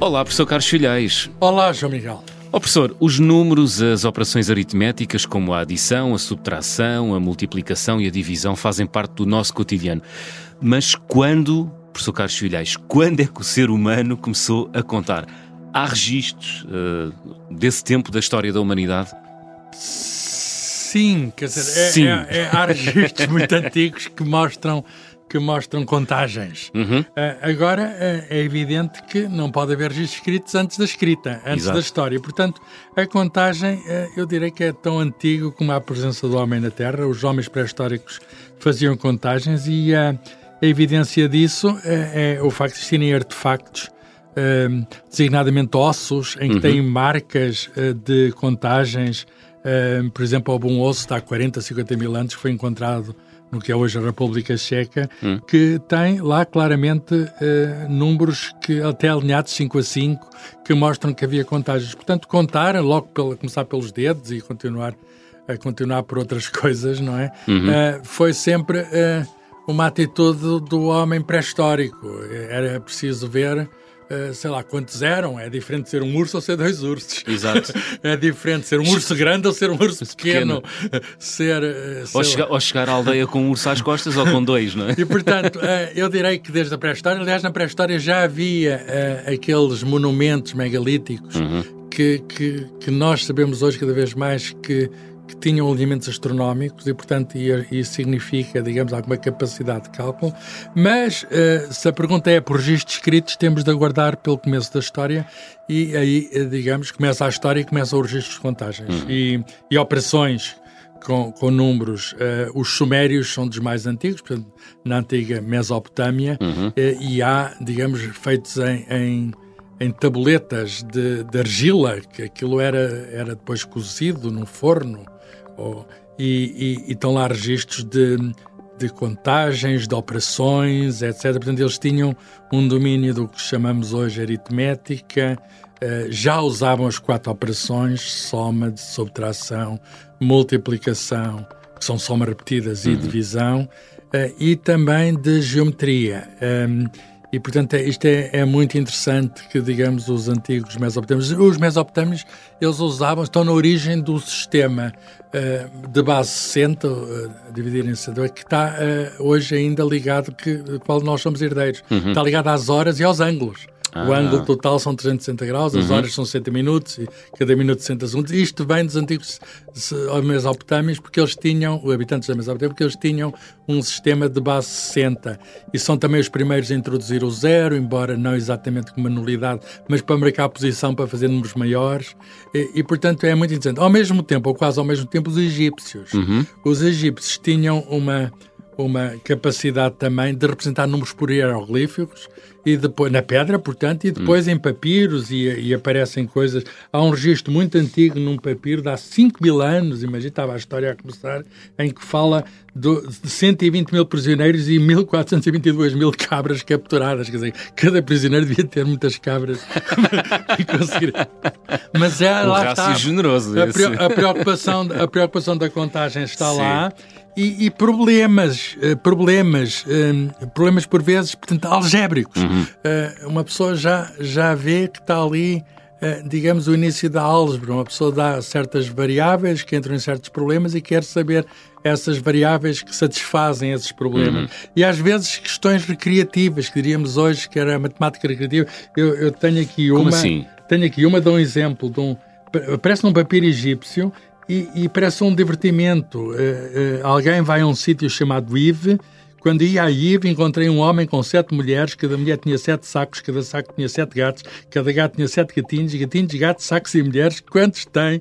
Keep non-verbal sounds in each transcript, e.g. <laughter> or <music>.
Olá, professor Carlos Filhais. Olá, João Miguel. Oh, professor, os números, as operações aritméticas, como a adição, a subtração, a multiplicação e a divisão, fazem parte do nosso cotidiano. Mas quando, professor Carlos Filhais, quando é que o ser humano começou a contar? Há registros uh, desse tempo da história da humanidade? Sim, quer dizer, é, Sim. É, é, há registros muito antigos que mostram que mostram contagens. Uhum. Uh, agora, uh, é evidente que não pode haver registros escritos antes da escrita, antes Exato. da história. Portanto, a contagem, uh, eu direi que é tão antigo como a presença do homem na Terra. Os homens pré-históricos faziam contagens e a evidência disso é, o facto de existirem artefactos, designadamente ossos, em que Uhum. têm marcas de contagens. por exemplo, houve um osso de há 40, 50 mil anos que foi encontrado no que é hoje a República Checa, Hum. que tem lá claramente eh, números que até alinhados 5 a 5 que mostram que havia contagens. Portanto, contar logo pela, começar pelos dedos e continuar a continuar por outras <laughs> coisas, não é? Uhum. Eh, foi sempre eh, uma atitude do homem pré-histórico. Era preciso ver Uh, sei lá, quantos eram? É diferente ser um urso ou ser dois ursos. Exato. <laughs> é diferente ser um urso grande ou ser um urso Pequeno. pequeno. <laughs> Ser. uh, sei Ou, chega- ou chegar à aldeia com um urso às costas ou com dois, não é? E portanto, eh, eu direi que desde a pré-história, aliás, na pré-história já havia eh, aqueles monumentos megalíticos Uhum. que, que, que nós sabemos hoje cada vez mais que, que tinham alinhamentos astronómicos e, portanto, isso significa, digamos, alguma capacidade de cálculo. Mas eh, se a pergunta é por registros escritos, temos de aguardar pelo começo da história e aí, eh, digamos, começa a história e começam os registros de contagens e, e operações com, com números. Eh, os sumérios são dos mais antigos, portanto, na antiga Mesopotâmia, eh, e há, digamos, feitos em, em, em tabuletas de, de argila, que aquilo era, era depois cozido num forno, ou- e, e- e estão lá registros de, de contagens, de operações, etc. Portanto, eles tinham um domínio do que chamamos hoje aritmética, eh, já usavam as quatro operações, soma, subtração, multiplicação, que são somas repetidas, e divisão, eh, e também de geometria. E, portanto, é- isto é, é muito interessante que, digamos, os antigos mesopotâmios... Os mesopotâmios, eles usavam, estão na origem do sistema eh, de base 60, uh, dividir em 60, que está eh, hoje ainda ligado, que, do qual nós somos herdeiros. Está ligado às horas e aos ângulos. O Ah. ângulo total são 360 graus, as horas são 60 minutos, e cada minuto 60 segundos. Isto vem dos antigos mesopotâmios, porque eles tinham, os habitantes da Mesopotâmia, porque eles tinham um sistema de base 60. E são também os primeiros a introduzir o zero, embora não exatamente como uma nulidade, mas para marcar a posição, para fazer números maiores. E, e, portanto, é muito interessante. Ao mesmo tempo, ou quase ao mesmo tempo, os egípcios. Os egípcios tinham uma uma capacidade também de representar números por hieroglíficos e depois na pedra, portanto, e depois em papiros e, e aparecem coisas. Há um registro muito antigo num papiro de há 5 mil anos, imagina, estava a história a começar, em que fala do- de 120 mil prisioneiros e 1422 mil cabras capturadas. Quer dizer, cada prisioneiro devia ter muitas cabras <laughs> e conseguir. Mas é, Um lá está. generoso A, preo- a preocupação, a preocupação da contagem está lá e, e problemas, eh, problemas, eh, problemas por vezes, portanto, algébricos. Eh, Uma pessoa já, já vê que está ali, eh, digamos, o início da álgebra. Uma pessoa dá certas variáveis que entram em certos problemas e quer saber essas variáveis que satisfazem esses problemas. E às vezes questões recreativas, que diríamos hoje que era a matemática recreativa. Eu, eu tenho aqui Como uma. assim? Tenho aqui uma, dou um exemplo de um. Parece num papiro egípcio e, e parece um divertimento. Eh, eh, alguém vai a um sítio chamado Ive. Quando ia a Ive, encontrei um homem com sete mulheres, cada mulher tinha sete sacos, cada saco tinha sete gatos, cada gato tinha sete gatinhos, gatinhos, gatos, sacos e mulheres. Quantos tem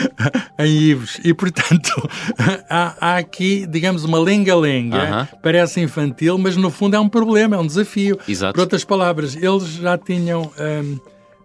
<laughs> em Ives? E, portanto, <laughs> há, há aqui, digamos, uma lenga-lenga. Aham. Parece infantil, mas no fundo é um problema, é um desafio. Exato. Por outras palavras, eles já tinham hum,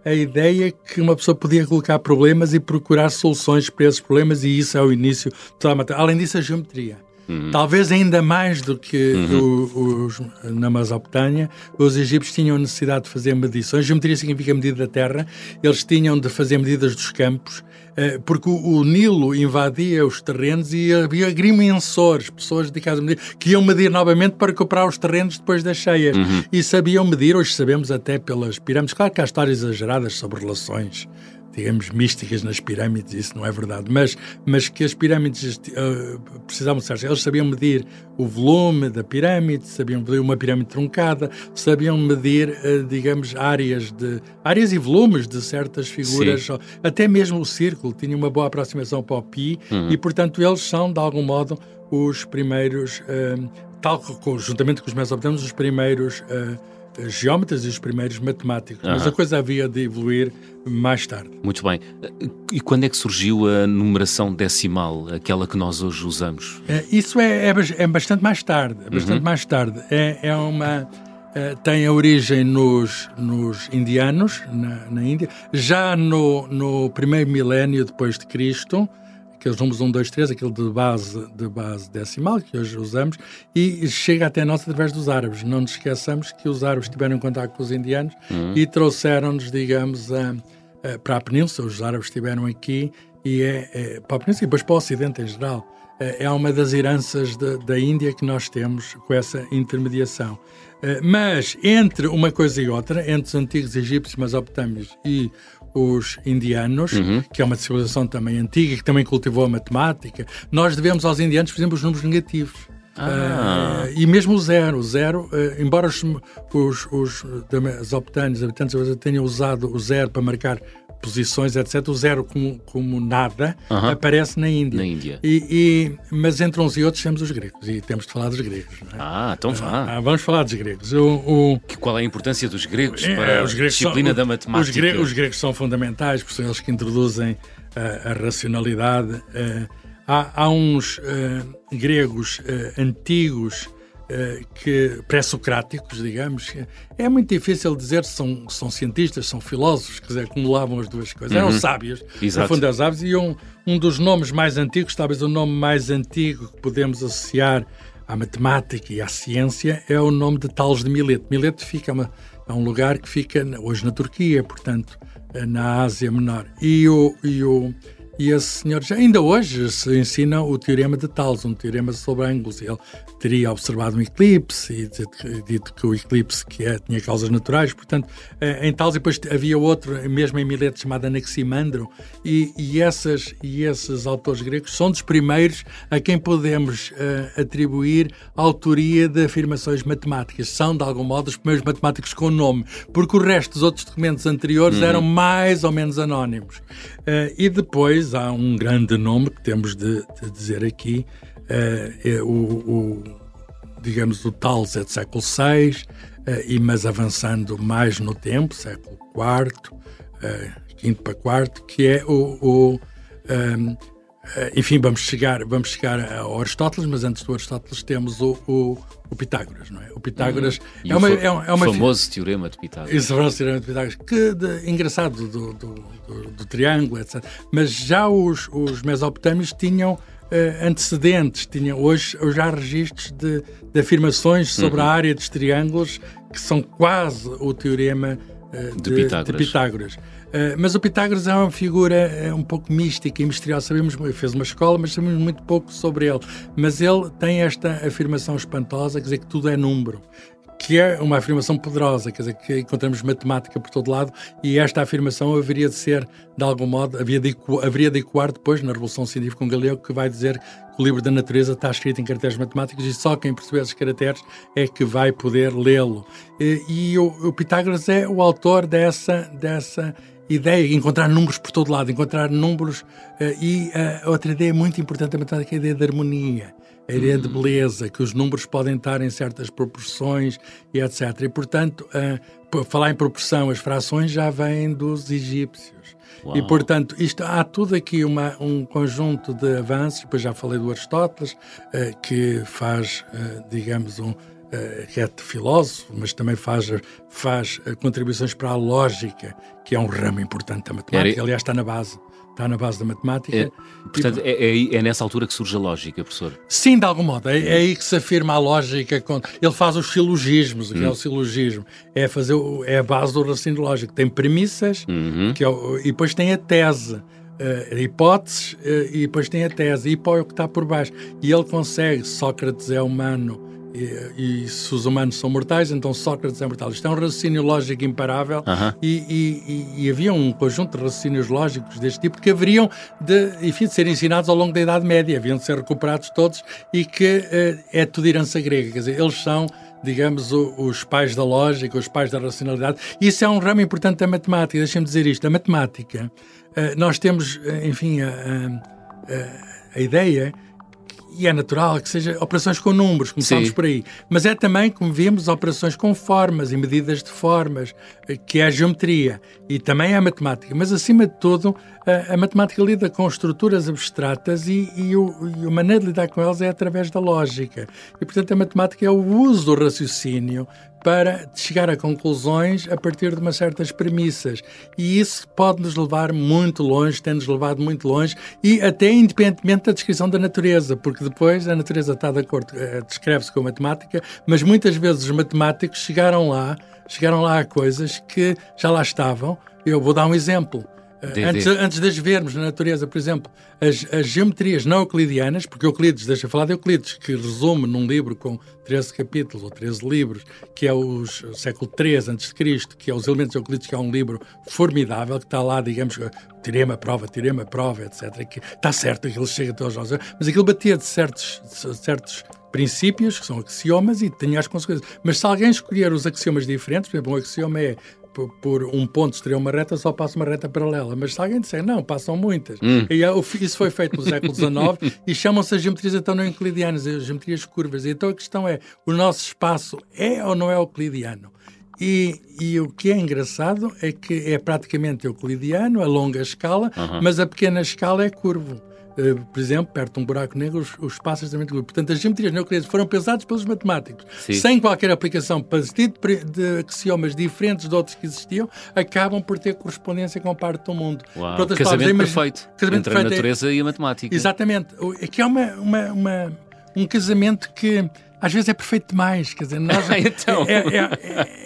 a ideia que uma pessoa podia colocar problemas e procurar soluções para esses problemas, e isso é o início de toda a matéria. Além disso, a geometria. Uhum. Talvez ainda mais do que uhum. os, na Mesopotâmia, os egípcios tinham necessidade de fazer medições. Geometria significa medida da terra. Eles tinham de fazer medidas dos campos, eh, porque o, Nilo invadia os terrenos e havia agrimensores, pessoas dedicadas a medir, que iam medir novamente para recuperar os terrenos depois das cheias. Uhum. E sabiam medir, hoje sabemos até pelas pirâmides. Claro que há histórias exageradas sobre relações digamos, místicas nas pirâmides, isso não é verdade, mas, mas que as pirâmides uh, precisavam ser. Eles sabiam medir o volume da pirâmide, sabiam medir uma pirâmide truncada, sabiam medir, uh, digamos, áreas, de, áreas e volumes de certas figuras, Sim. até mesmo o círculo tinha uma boa aproximação para o pi, uhum. e portanto eles são, de algum modo, os primeiros, uh, tal juntamente com os mesopotâmios, os primeiros geómetras e os primeiros matemáticos, uhum. mas a coisa havia de evoluir mais tarde. Muito bem. E quando é que surgiu a numeração decimal, aquela que nós hoje usamos? É, isso é, é, é, bastante mais tarde. É bastante uhum. mais tarde. É, é uma tem a origem nos, nos indianos na, na Índia, já no, no primeiro milénio depois de Cristo aqueles números 1, 2, 3, aquele de base, de base decimal que hoje usamos, e chega até nós através dos árabes. Não nos esqueçamos que os árabes tiveram contato com os indianos uhum. e trouxeram-nos, digamos, a, a, para a península. Os árabes estiveram aqui e é, é, para a península e depois para o Ocidente em geral. É, é uma das heranças de, da Índia que nós temos com essa intermediação. É, mas entre uma coisa e outra, entre os antigos egípcios, mesopotâmios e os indianos, uhum. que é uma civilização também antiga, que também cultivou a matemática, nós devemos aos indianos, por exemplo, os números negativos. Ah. Uh, e mesmo o zero, zero, uh, embora os, os, os, os habitantes tenham usado o zero para marcar posições, etc., o zero como, como nada uh -huh. aparece na Índia. Na Índia. E, e, mas entre uns e outros temos os gregos, e temos de falar dos gregos. É? Ah, então vá. Ah, vamos falar dos gregos. O, o... Que, qual é a importância dos gregos é, para a disciplina são, da matemática? Os gregos, os gregos, são fundamentais, porque são eles que introduzem a, a racionalidade. Uh, há, há, uns uh, gregos uh, antigos eh, que pré-socráticos, digamos. É muito difícil dizer se são, são cientistas, são filósofos, quer dizer, acumulavam as duas coisas. Eram uhum. sábios, Exato. no fundo eram sábios, e um, um dos nomes mais antigos, talvez o nome mais antigo que podemos associar à matemática e à ciência, é o nome de Tales de Mileto. Mileto fica uma, é um lugar que fica hoje na Turquia, portanto, na Ásia Menor. E o, e o e esse senhor, já, ainda hoje, se ensina o teorema de Tales, um teorema sobre ângulos. Ele teria observado um eclipse e dito que o eclipse que é, tinha causas naturais. Portanto, eh, em Tales, depois havia outro, mesmo em Mileto, chamado Anaximandro. E, e, essas, e esses autores gregos são dos primeiros a quem podemos uh, atribuir autoria de afirmações matemáticas. São, de algum modo, os primeiros matemáticos com nome, porque o resto dos outros documentos anteriores uhum. eram mais ou menos anónimos. Uh, e depois há um grande nome que temos de, de dizer aqui, uh, é o, o, digamos, o Tales é do século VI, uh, e, mas avançando mais no tempo, século IV, uh, para IV, que é o, o um, enfim, vamos chegar, vamos chegar a Aristóteles, mas antes do Aristóteles temos o, o, o Pitágoras, não é? O Pitágoras uhum. é, uma, é, uma, é uma. O famoso teorema de Pitágoras. O famoso teorema de Pitágoras, que de, engraçado do, do, do, do, triângulo, etc. Mas já os, os mesopotâmios tinham. Uh, antecedentes, tinham hoje já registros de, de afirmações sobre uhum. a área dos triângulos que são quase o teorema uh, de, de, Pitágoras. De Pitágoras. Uh, mas o Pitágoras é uma figura uh, um pouco mística e misteriosa. Sabemos, fez uma escola, mas sabemos muito pouco sobre ele. Mas ele tem esta afirmação espantosa, quer dizer que tudo é número que é uma afirmação poderosa, quer dizer, que encontramos matemática por todo lado e esta afirmação haveria de ser, de algum modo, havia de, haveria de ecoar depois na Revolução Científica com Galileu, que vai dizer que o livro da natureza está escrito em caracteres matemáticos e só quem perceber esses caracteres é que vai poder lê-lo. E, e o, o Pitágoras é o autor dessa, dessa ideia, encontrar números por todo lado, encontrar números. Uh, e uh, outra ideia muito importante da matemática é a ideia de harmonia, a ideia de beleza, que os números podem estar em certas proporções e etc. E, portanto, uh, falar em proporção, as frações já vêm dos egípcios. Uau. E, portanto, isto, há tudo aqui uma, um conjunto de avanços, depois já falei do Aristóteles, que faz, digamos, um que é filósofo, mas também faz, faz contribuições para a lógica, que é um ramo importante da matemática. Aliás, está na base está na base da matemática. É, portanto, e, é, é, é, nessa altura que surge a lógica, professor? Sim, de algum modo. É, é aí que se afirma a lógica. Ele faz os silogismos. O que hum. é o hum. silogismo? É, fazer, é a base do raciocínio lógico. Tem premissas uhum. que é e depois tem a tese. Uh, hipóteses uh, e depois tem a tese. E pô, é o que está por baixo. E ele consegue, Sócrates é humano e, e, se os humanos são mortais, então Sócrates é mortal. Isto é um raciocínio lógico imparável uh -huh. e, e, e, havia um conjunto de raciocínios lógicos deste tipo que haveriam de, enfim, de ser ensinados ao longo da Idade Média, haviam de ser recuperados todos e que uh, é tudo herança grega. Quer dizer, eles são digamos, o, os pais da lógica, os pais da racionalidade. Isso é um ramo importante da matemática. Deixem-me dizer isto. A matemática, uh, nós temos, enfim, a, a, a ideia e é natural que seja operações com números, começamos Sim. por aí. Mas é também, como vimos, operações com formas e medidas de formas, eh, que é a geometria e também é a matemática. Mas, acima de tudo, a, a matemática lida com estruturas abstratas e, e, o, e a maneira de lidar com elas é através da lógica. E, portanto, a matemática é o uso do raciocínio para chegar a conclusões a partir de umas certas premissas. E isso pode nos levar muito longe, tem-nos levado muito longe, e até independentemente da descrição da natureza, porque depois a natureza está de acordo, eh, descreve-se com a matemática, mas muitas vezes os matemáticos chegaram lá, chegaram lá a coisas que já lá estavam. Eu vou dar um exemplo. De, antes, de... antes de as vermos na natureza, por exemplo, as, as geometrias não euclidianas, porque Euclides, deixa falar de Euclides, que resume num livro com 13 capítulos ou 13 livros, que é o século III a.C., que é os elementos de Euclides, que é um livro formidável, que está lá, digamos, tirema, prova, tirema, prova, etc. Que está certo, aquilo chega até aos nossos, mas aquilo batia de certos, de certos princípios, que são axiomas, e tinha as consequências. Mas se alguém escolher os axiomas diferentes, por exemplo, um axioma é por, um ponto estreia uma reta, só passa uma reta paralela. Mas se alguém disser, não, passam muitas. Hum. E é isso foi feito no século XIX <laughs> e chamam-se as geometrias então não euclidianas, as geometrias curvas. E então a questão é, o nosso espaço é ou não é euclidiano? E, e, o que é engraçado é que é praticamente euclidiano, a longa escala, mas a pequena escala é curvo. Eh, por exemplo, perto de um buraco negro, os, os espaços também de Portanto, as geometrias não euclidianas foram pensadas pelos matemáticos, Sim. sem qualquer aplicação parecido de axiomas diferentes de outros que existiam, acabam por ter correspondência com parte do mundo. Uau, casamento palavras, perfeito casamento entre perfeito a é natureza é, e a matemática. Exatamente. Aqui é uma, uma, uma, um casamento que às vezes é perfeito demais. Quer dizer, nós, <laughs> então. é, é,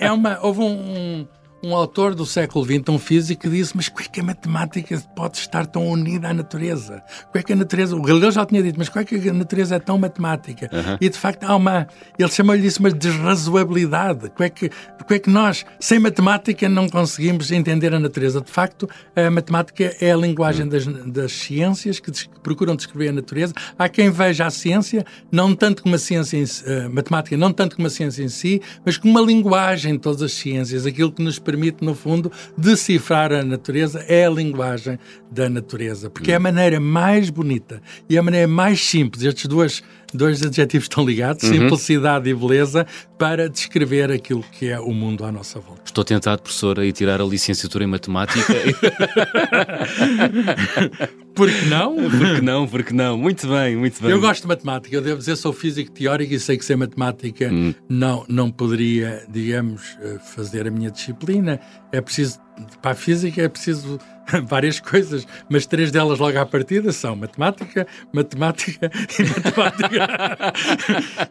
é, é uma, houve um um autor do século XX, um físico, disse: Mas como é que a matemática pode estar tão unida à natureza? Como é que a natureza. O Galileu já tinha dito, mas como é que a natureza é tão matemática? Uhum. E de facto há uma. Ele chamou-lhe isso uma desrazoabilidade. Como é, que, como é que nós, sem matemática, não conseguimos entender a natureza? De facto, a matemática é a linguagem uhum. das, das ciências que, procuram descrever a natureza. Há quem veja a ciência não tanto como a ciência, em, a matemática, não tanto como a ciência em si, mas como uma linguagem de todas as ciências, aquilo que nos permite, no fundo, decifrar a natureza é a linguagem da natureza, porque é a maneira mais bonita e a maneira mais simples, estes dois, dois adjetivos estão ligados, uhum. simplicidade e beleza, para descrever aquilo que é o mundo à nossa volta. Estou tentado, professor, a ir tirar a licenciatura em matemática. <laughs> Porque não? Porque não, porque não. Muito bem, muito bem. Eu gosto de matemática, eu devo dizer, sou físico teórico e sei que sem matemática hum. não, não poderia, digamos, eh, fazer a minha disciplina. É preciso, para a física é preciso <laughs> várias coisas, mas três delas logo à partida são matemática, matemática <laughs> e matemática.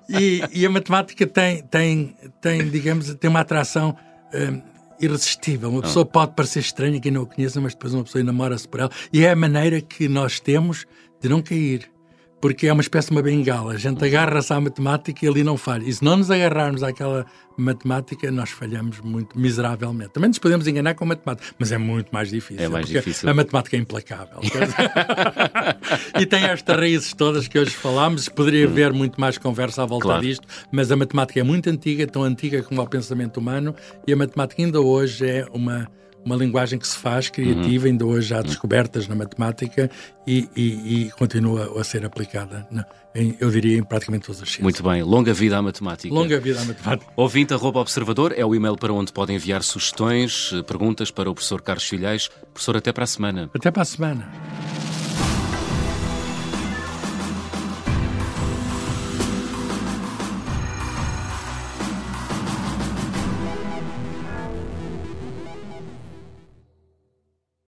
e, e, a matemática tem, tem, tem, digamos, tem uma atração. Um, irresistível. Uma pessoa pode parecer estranha quem não a conheça, mas depois uma pessoa enamora-se por ela. E é a maneira que nós temos de não cair porque é uma espécie de uma bengala. A gente agarra-se à matemática e ali não falha. E se não nos agarrarmos àquela matemática, nós falhamos muito miseravelmente. Também nos podemos enganar com a matemática, mas é muito mais difícil. É mais difícil. A matemática é implacável. <laughs> e tem estas raízes todas que hoje falámos. Poderia hum. haver muito mais conversa à volta claro. disto, mas a matemática é muito antiga, tão antiga como o pensamento humano, e a matemática ainda hoje é uma uma linguagem que se faz criativa, uhum. ainda hoje há descobertas na matemática e, e, e continua a ser aplicada, na, em, eu diria, em praticamente todas as ciências. Muito bem, longa vida à matemática. Longa vida à matemática. Ouvinte, arroba observador, é o e-mail para onde podem enviar sugestões, perguntas para o professor Carlos Filhais. Professor, até para a semana. Até para a semana.